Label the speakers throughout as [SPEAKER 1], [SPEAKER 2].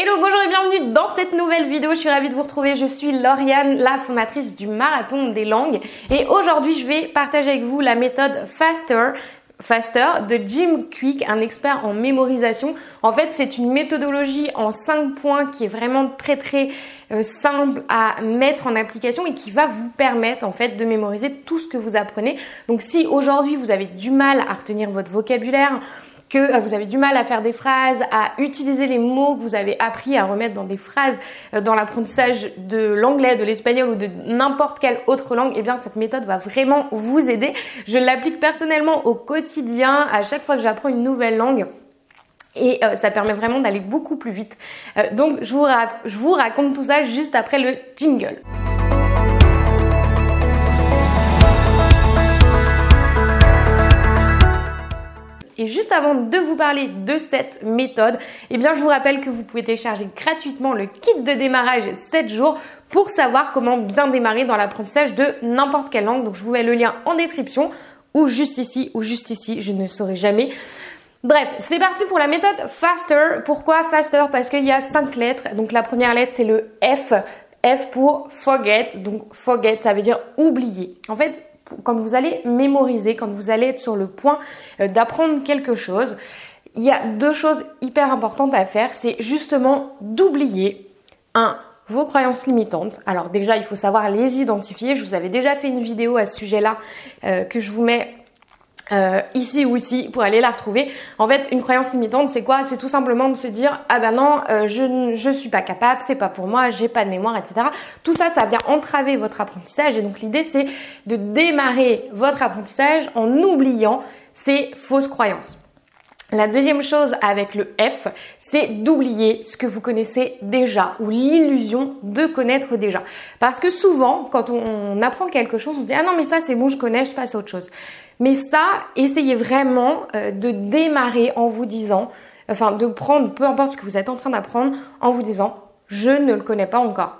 [SPEAKER 1] Hello, bonjour et bienvenue dans cette nouvelle vidéo. Je suis ravie de vous retrouver. Je suis Lauriane, la fondatrice du Marathon des langues. Et aujourd'hui, je vais partager avec vous la méthode Faster. Faster de Jim Quick, un expert en mémorisation. En fait, c'est une méthodologie en 5 points qui est vraiment très très euh, simple à mettre en application et qui va vous permettre en fait de mémoriser tout ce que vous apprenez. Donc si aujourd'hui vous avez du mal à retenir votre vocabulaire, que euh, vous avez du mal à faire des phrases, à utiliser les mots que vous avez appris à remettre dans des phrases euh, dans l'apprentissage de l'anglais, de l'espagnol ou de n'importe quelle autre langue, eh bien cette méthode va vraiment vous aider. Je l'applique personnellement au quotidien à chaque fois que j'apprends une nouvelle langue et euh, ça permet vraiment d'aller beaucoup plus vite. donc je vous, je vous raconte tout ça juste après le jingle. Juste avant de vous parler de cette méthode, eh bien je vous rappelle que vous pouvez télécharger gratuitement le kit de démarrage 7 jours pour savoir comment bien démarrer dans l'apprentissage de n'importe quelle langue. Donc je vous mets le lien en description ou juste ici ou juste ici, je ne saurai jamais. Bref, c'est parti pour la méthode FASTER. Pourquoi FASTER? Parce qu'il y a 5 lettres. Donc la première lettre c'est le F. F pour forget. Donc forget, ça veut dire oublier. En fait, quand vous allez mémoriser, quand vous allez être sur le point euh, d'apprendre quelque chose, il y a deux choses hyper importantes à faire. C'est justement d'oublier un vos croyances limitantes. Alors déjà, il faut savoir les identifier. Je vous avais déjà fait une vidéo à ce sujet-là euh, que je vous mets euh, ici ou ici pour aller la retrouver. En fait, une croyance limitante, c'est quoi? C'est tout simplement de se dire ah ben non, euh, je je suis pas capable, c'est pas pour moi, j'ai pas de mémoire, etc. Tout ça, ça vient entraver votre apprentissage et donc l'idée c'est de démarrer votre apprentissage en oubliant ces fausses croyances. La deuxième chose avec le F, c'est d'oublier ce que vous connaissez déjà ou l'illusion de connaître déjà. Parce que souvent, quand on apprend quelque chose, on se dit ah non mais ça c'est bon, je connais, je passe à autre chose. Mais ça, essayez vraiment euh, de démarrer en vous disant, enfin de prendre peu importe ce que vous êtes en train d'apprendre en vous disant je ne le connais pas encore.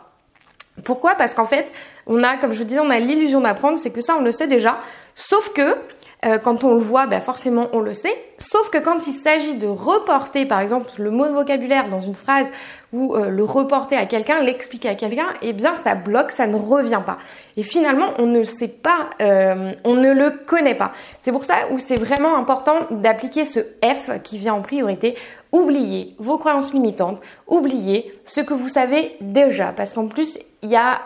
[SPEAKER 1] Pourquoi? Parce qu'en fait, on a, comme je disais, on a l'illusion d'apprendre, c'est que ça on le sait déjà, sauf que euh, quand on le voit, ben forcément on le sait. Sauf que quand il s'agit de reporter, par exemple, le mot de vocabulaire dans une phrase ou euh, le reporter à quelqu'un, l'expliquer à quelqu'un, eh bien ça bloque, ça ne revient pas. Et finalement, on ne le sait pas, euh, on ne le connaît pas. C'est pour ça où c'est vraiment important d'appliquer ce F qui vient en priorité. Oubliez vos croyances limitantes, oubliez ce que vous savez déjà, parce qu'en plus il y a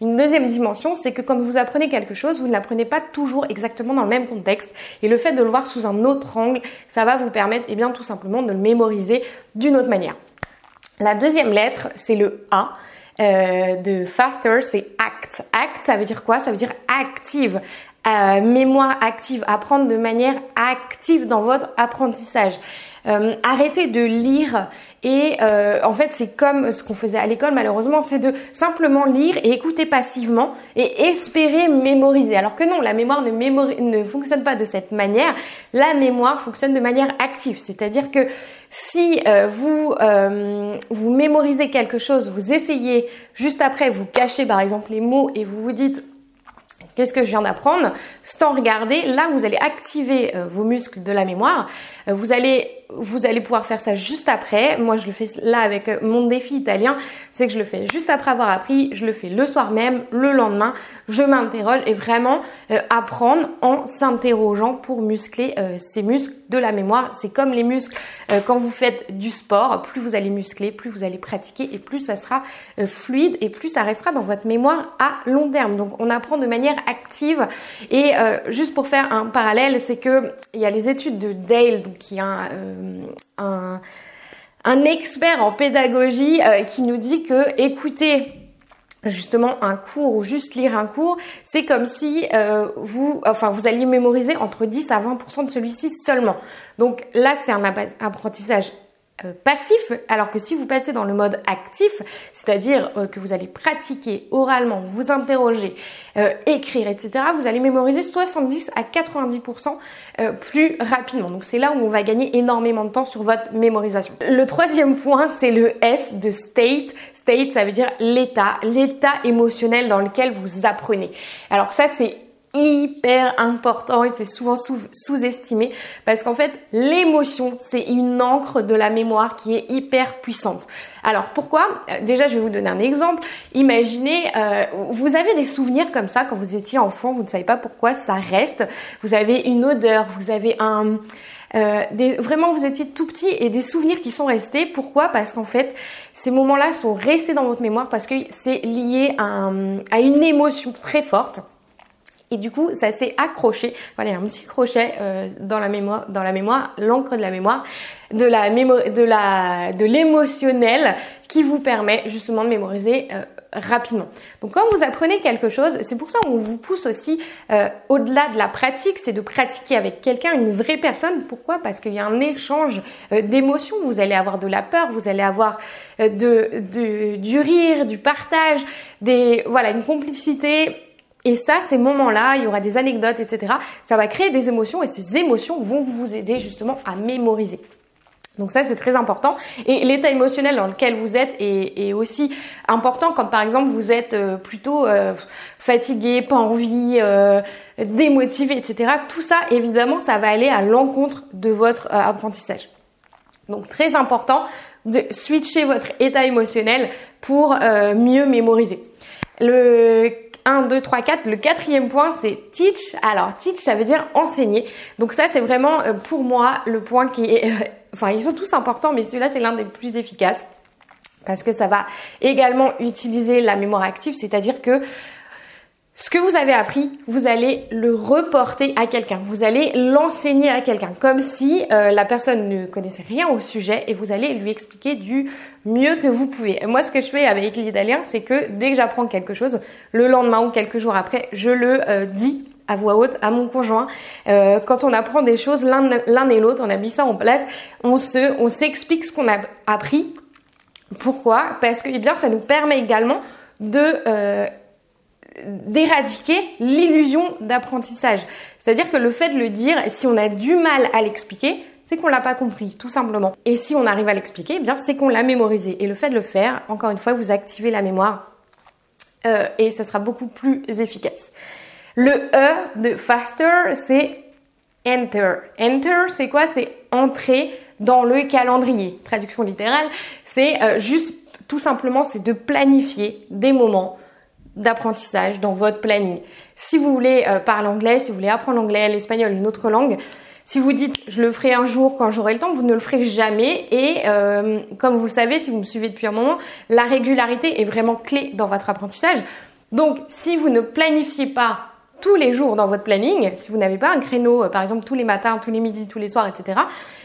[SPEAKER 1] une deuxième dimension, c'est que quand vous apprenez quelque chose, vous ne l'apprenez pas toujours exactement dans le même contexte. Et le fait de le voir sous un autre angle, ça va vous permettre, eh bien, tout simplement de le mémoriser d'une autre manière. La deuxième lettre, c'est le A. Euh, de faster, c'est act. Act, ça veut dire quoi? Ça veut dire active. Euh, mémoire active, apprendre de manière active dans votre apprentissage. Euh, arrêtez de lire et euh, en fait c'est comme ce qu'on faisait à l'école malheureusement, c'est de simplement lire et écouter passivement et espérer mémoriser. Alors que non, la mémoire ne, ne fonctionne pas de cette manière. La mémoire fonctionne de manière active, c'est-à-dire que si euh, vous vous mémorisez quelque chose, vous essayez juste après, vous cachez par exemple les mots et vous vous dites Qu'est-ce que je viens d'apprendre Sans regarder, là vous allez activer vos muscles de la mémoire. vous allez vous allez pouvoir faire ça juste après. Moi, je le fais là avec euh, mon défi italien. C'est que je le fais juste après avoir appris. Je le fais le soir même, le lendemain. Je m'interroge et vraiment euh, apprendre en s'interrogeant pour muscler euh, ces muscles de la mémoire. C'est comme les muscles quand vous faites du sport. Plus vous allez muscler, plus vous allez pratiquer et plus ça sera fluide et plus ça restera dans votre mémoire à long terme. Donc, on apprend de manière active. Et juste pour faire un parallèle, c'est que il y a les études de Dale, donc qui un, un, expert en pédagogie euh, qui nous dit que écouter justement un cours ou juste lire un cours, c'est comme si euh, vous, enfin, vous alliez mémoriser entre 10 à 20% de celui-ci seulement. Donc là, c'est un apprentissage euh, passif, alors que si vous passez dans le mode actif, c'est-à-dire euh, que vous allez pratiquer oralement, vous interroger, euh, écrire, etc., vous allez mémoriser 70 à 90% plus rapidement. Donc c'est là où on va gagner énormément de temps sur votre mémorisation. Le troisième point, c'est le S de state. State, ça veut dire l'état, l'état émotionnel dans lequel vous apprenez. Alors ça, c'est hyper important et c'est souvent sous-estimé parce qu'en fait l'émotion c'est une encre de la mémoire qui est hyper puissante. Alors pourquoi? Euh, Déjà je vais vous donner un exemple. Imaginez euh, vous avez des souvenirs comme ça quand vous étiez enfant, vous ne savez pas pourquoi ça reste. Vous avez une odeur, vous avez un euh, des, vraiment vous étiez tout petit et des souvenirs qui sont restés. Pourquoi? Parce qu'en fait, ces moments-là sont restés dans votre mémoire parce que c'est lié à, à, une émotion très forte. Et du coup, ça s'est accroché. Voilà, un petit crochet euh, dans la mémoire, dans la mémoire, l'encre de la mémoire, de la mémoire, de la, de l'émotionnel qui vous permet justement de mémoriser euh, rapidement. Donc quand vous apprenez quelque chose, c'est pour ça qu'on vous pousse aussi euh, au-delà de la pratique, c'est de pratiquer avec quelqu'un, une vraie personne. Pourquoi? Parce qu'il y a un échange euh, d'émotions. Vous allez avoir de la peur, vous allez avoir euh, de, de, du rire, du partage, des voilà une complicité. Et ça, ces moments-là, il y aura des anecdotes, etc. Ça va créer des émotions et ces émotions vont vous aider justement à mémoriser. Donc ça c'est très important et l'état émotionnel dans lequel vous êtes est, aussi important quand par exemple vous êtes euh, plutôt euh, fatigué, pas envie, euh, démotivé, etc. Tout ça évidemment ça va aller à l'encontre de votre apprentissage. Donc très important de switcher votre état émotionnel pour mieux mémoriser. Le 1, 2, 3, 4. Le quatrième point, c'est teach. Alors, teach, ça veut dire enseigner. Donc ça, c'est vraiment pour moi le point qui est enfin ils sont tous importants, mais celui-là c'est l'un des plus efficaces parce que ça va également utiliser la mémoire active, c'est-à-dire que ce que vous avez appris, vous allez le reporter à quelqu'un, vous allez l'enseigner à quelqu'un, comme si euh, la personne ne connaissait rien au sujet et vous allez lui expliquer du mieux que vous pouvez. moi, ce que je fais avec l'Italien, c'est que dès que j'apprends quelque chose, le lendemain ou quelques jours après, je le euh, dis à voix haute à mon conjoint. Euh, quand on apprend des choses l'un et l'autre, on a mis ça en place, on se, on s'explique ce qu'on a appris. Pourquoi? Parce que eh bien, ça nous permet également de euh, d'éradiquer l'illusion d'apprentissage. C'est-à-dire que le fait de le dire, si on a du mal à l'expliquer, c'est qu'on l'a pas compris, tout simplement. Et si on arrive à l'expliquer, eh bien c'est qu'on l'a mémorisé. Et le fait de le faire, encore une fois, vous activez la mémoire euh, et ça sera beaucoup plus efficace. Le E de faster, c'est enter. Enter, c'est quoi? C'est entrer dans le calendrier. Traduction littérale, c'est euh, juste tout simplement, c'est de planifier des moments d'apprentissage dans votre planning. Si vous voulez euh, parler anglais, si vous voulez apprendre l'anglais, l'espagnol, une autre langue, si vous dites je le ferai un jour quand j'aurai le temps, vous ne le ferez jamais. Et euh, comme vous le savez, si vous me suivez depuis un moment, la régularité est vraiment clé dans votre apprentissage. Donc si vous ne planifiez pas tous les jours dans votre planning, si vous n'avez pas un créneau, euh, par exemple tous les matins, tous les midis, tous les soirs, etc.,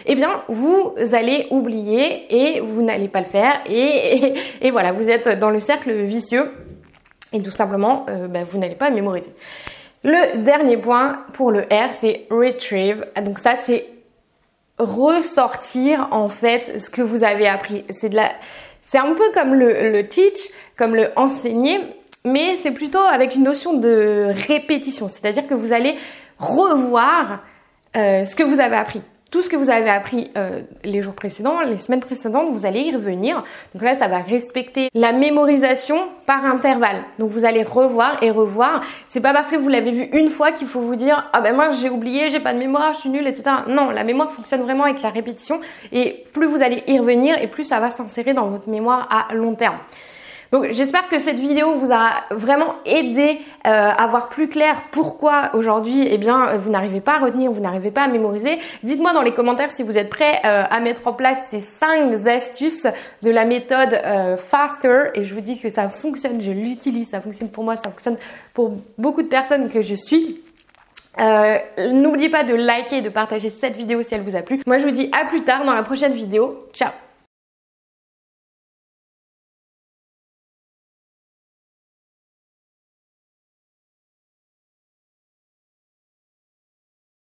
[SPEAKER 1] eh bien vous allez oublier et vous n'allez pas le faire et, et, voilà, vous êtes dans le cercle vicieux et tout simplement euh, ben, vous n'allez pas mémoriser. Le dernier point pour le R, c'est retrieve. Donc ça, c'est ressortir en fait ce que vous avez appris. C'est de la, un peu comme le, le teach, comme le enseigner, mais c'est plutôt avec une notion de répétition, c'est-à-dire que vous allez revoir euh, ce que vous avez appris. Tout ce que vous avez appris euh, les jours précédents, les semaines précédentes, vous allez y revenir. Donc là, ça va respecter la mémorisation par intervalle. Donc vous allez revoir et revoir. C'est pas parce que vous l'avez vu une fois qu'il faut vous dire ah ben moi j'ai oublié, j'ai pas de mémoire, je suis nulle, etc. Non, la mémoire fonctionne vraiment avec la répétition et plus vous allez y revenir et plus ça va s'insérer dans votre mémoire à long terme. Donc j'espère que cette vidéo vous a vraiment aidé euh, à voir plus clair pourquoi aujourd'hui eh bien vous n'arrivez pas à retenir, vous n'arrivez pas à mémoriser. Dites-moi dans les commentaires si vous êtes prêts euh, à mettre en place ces 5 astuces de la méthode euh, Faster et je vous dis que ça fonctionne, je l'utilise, ça fonctionne pour moi, ça fonctionne pour beaucoup de personnes que je suis. N'oubliez pas de liker et de partager cette vidéo si elle vous a plu. Moi je vous dis à plus tard dans la prochaine vidéo. Ciao